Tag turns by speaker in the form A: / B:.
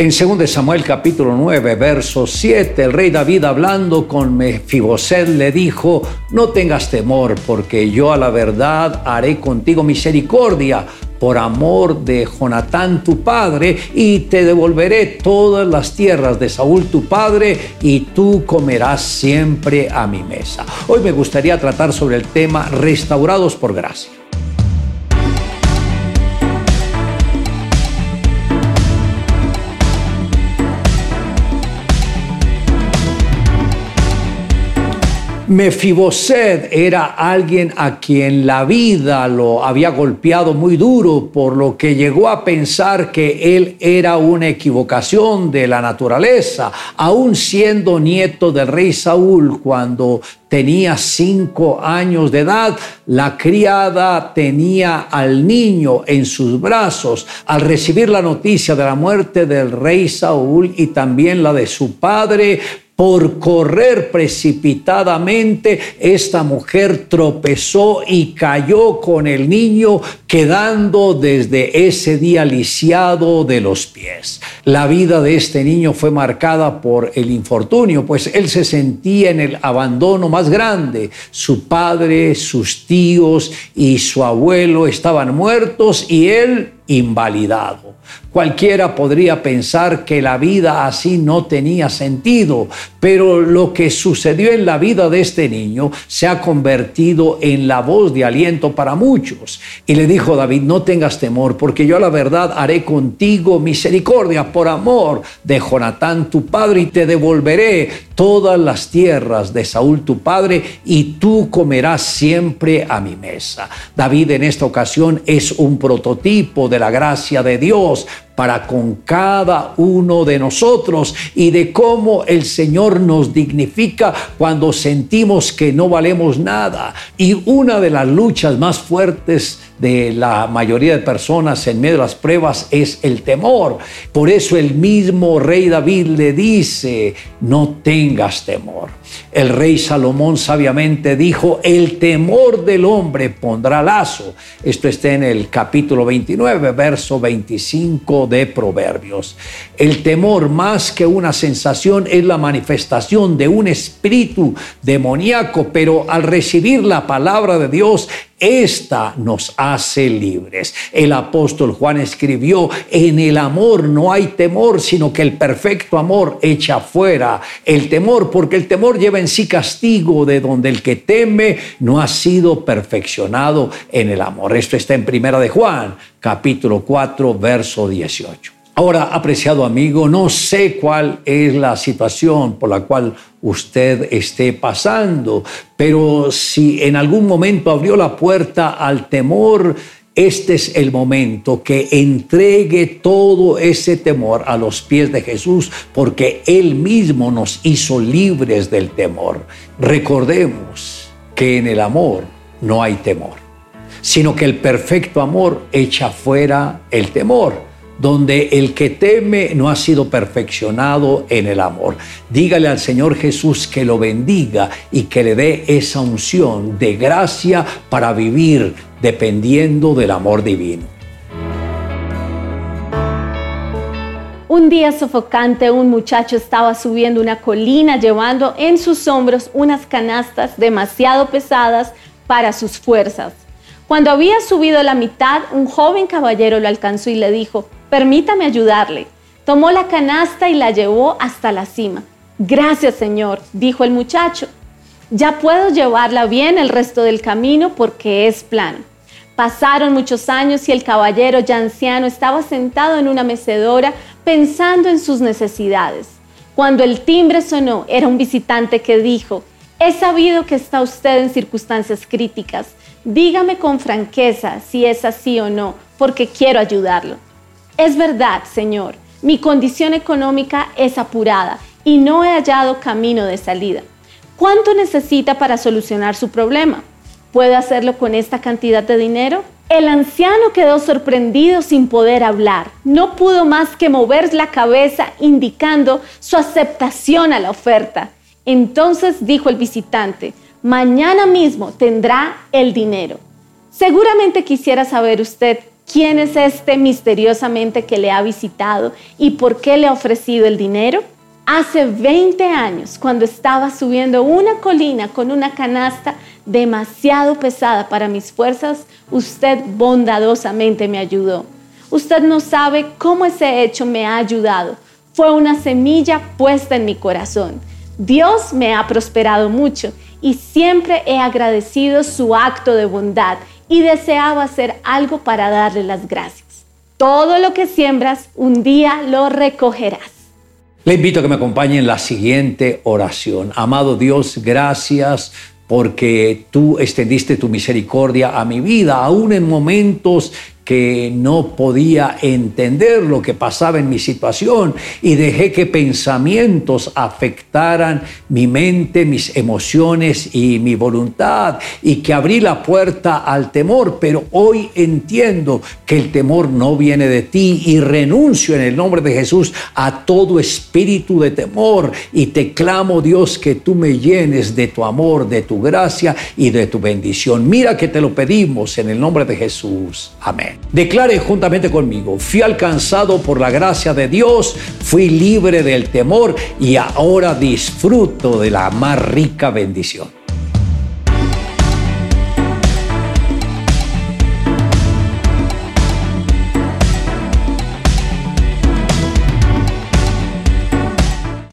A: En 2 Samuel capítulo 9, verso 7, el rey David hablando con Mefiboset le dijo, no tengas temor, porque yo a la verdad haré contigo misericordia por amor de Jonatán tu padre, y te devolveré todas las tierras de Saúl tu padre, y tú comerás siempre a mi mesa. Hoy me gustaría tratar sobre el tema restaurados por gracia. Mefiboset era alguien a quien la vida lo había golpeado muy duro, por lo que llegó a pensar que él era una equivocación de la naturaleza, aún siendo nieto del rey Saúl cuando tenía cinco años de edad, la criada tenía al niño en sus brazos. Al recibir la noticia de la muerte del rey Saúl y también la de su padre, por correr precipitadamente, esta mujer tropezó y cayó con el niño, quedando desde ese día lisiado de los pies. La vida de este niño fue marcada por el infortunio, pues él se sentía en el abandono más grande. Su padre, sus tíos y su abuelo estaban muertos y él invalidado. Cualquiera podría pensar que la vida así no tenía sentido, pero lo que sucedió en la vida de este niño se ha convertido en la voz de aliento para muchos. Y le dijo David, no tengas temor, porque yo la verdad haré contigo misericordia por amor de Jonatán tu padre y te devolveré todas las tierras de Saúl tu padre y tú comerás siempre a mi mesa. David en esta ocasión es un prototipo de la gracia de Dios para con cada uno de nosotros y de cómo el Señor nos dignifica cuando sentimos que no valemos nada. Y una de las luchas más fuertes de la mayoría de personas en medio de las pruebas es el temor. Por eso el mismo rey David le dice, no tengas temor. El rey Salomón sabiamente dijo, el temor del hombre pondrá lazo. Esto está en el capítulo 29, verso 25 de Proverbios. El temor más que una sensación es la manifestación de un espíritu demoníaco, pero al recibir la palabra de Dios, esta nos hace libres. El apóstol Juan escribió, en el amor no hay temor, sino que el perfecto amor echa fuera el temor, porque el temor lleva en sí castigo de donde el que teme no ha sido perfeccionado en el amor. Esto está en Primera de Juan, capítulo 4, verso 18. Ahora, apreciado amigo, no sé cuál es la situación por la cual usted esté pasando, pero si en algún momento abrió la puerta al temor, este es el momento que entregue todo ese temor a los pies de Jesús, porque Él mismo nos hizo libres del temor. Recordemos que en el amor no hay temor, sino que el perfecto amor echa fuera el temor donde el que teme no ha sido perfeccionado en el amor. Dígale al Señor Jesús que lo bendiga y que le dé esa unción de gracia para vivir dependiendo del amor divino.
B: Un día sofocante, un muchacho estaba subiendo una colina llevando en sus hombros unas canastas demasiado pesadas para sus fuerzas. Cuando había subido la mitad, un joven caballero lo alcanzó y le dijo, permítame ayudarle. Tomó la canasta y la llevó hasta la cima. Gracias, Señor, dijo el muchacho. Ya puedo llevarla bien el resto del camino porque es plano. Pasaron muchos años y el caballero ya anciano estaba sentado en una mecedora pensando en sus necesidades. Cuando el timbre sonó, era un visitante que dijo, he sabido que está usted en circunstancias críticas. Dígame con franqueza si es así o no, porque quiero ayudarlo. Es verdad, Señor, mi condición económica es apurada y no he hallado camino de salida. ¿Cuánto necesita para solucionar su problema? ¿Puedo hacerlo con esta cantidad de dinero? El anciano quedó sorprendido sin poder hablar. No pudo más que mover la cabeza indicando su aceptación a la oferta. Entonces dijo el visitante, mañana mismo tendrá el dinero. Seguramente quisiera saber usted quién es este misteriosamente que le ha visitado y por qué le ha ofrecido el dinero? Hace 20 años, cuando estaba subiendo una colina con una canasta demasiado pesada para mis fuerzas, usted bondadosamente me ayudó. Usted no sabe cómo ese hecho me ha ayudado. Fue una semilla puesta en mi corazón. Dios me ha prosperado mucho y siempre he agradecido su acto de bondad y deseaba hacer algo para darle las gracias. Todo lo que siembras, un día lo recogerás.
A: Le invito a que me acompañe en la siguiente oración. Amado Dios, gracias porque tú extendiste tu misericordia a mi vida, aún en momentos que no podía entender lo que pasaba en mi situación y dejé que pensamientos afectaran mi mente, mis emociones y mi voluntad y que abrí la puerta al temor, pero hoy entiendo que el temor no viene de ti y renuncio en el nombre de Jesús a todo espíritu de temor y te clamo Dios que tú me llenes de tu amor, de tu gracia y de tu bendición. Mira que te lo pedimos en el nombre de Jesús. Amén. Declare juntamente conmigo, fui alcanzado por la gracia de Dios, fui libre del temor y ahora disfruto de la más rica bendición.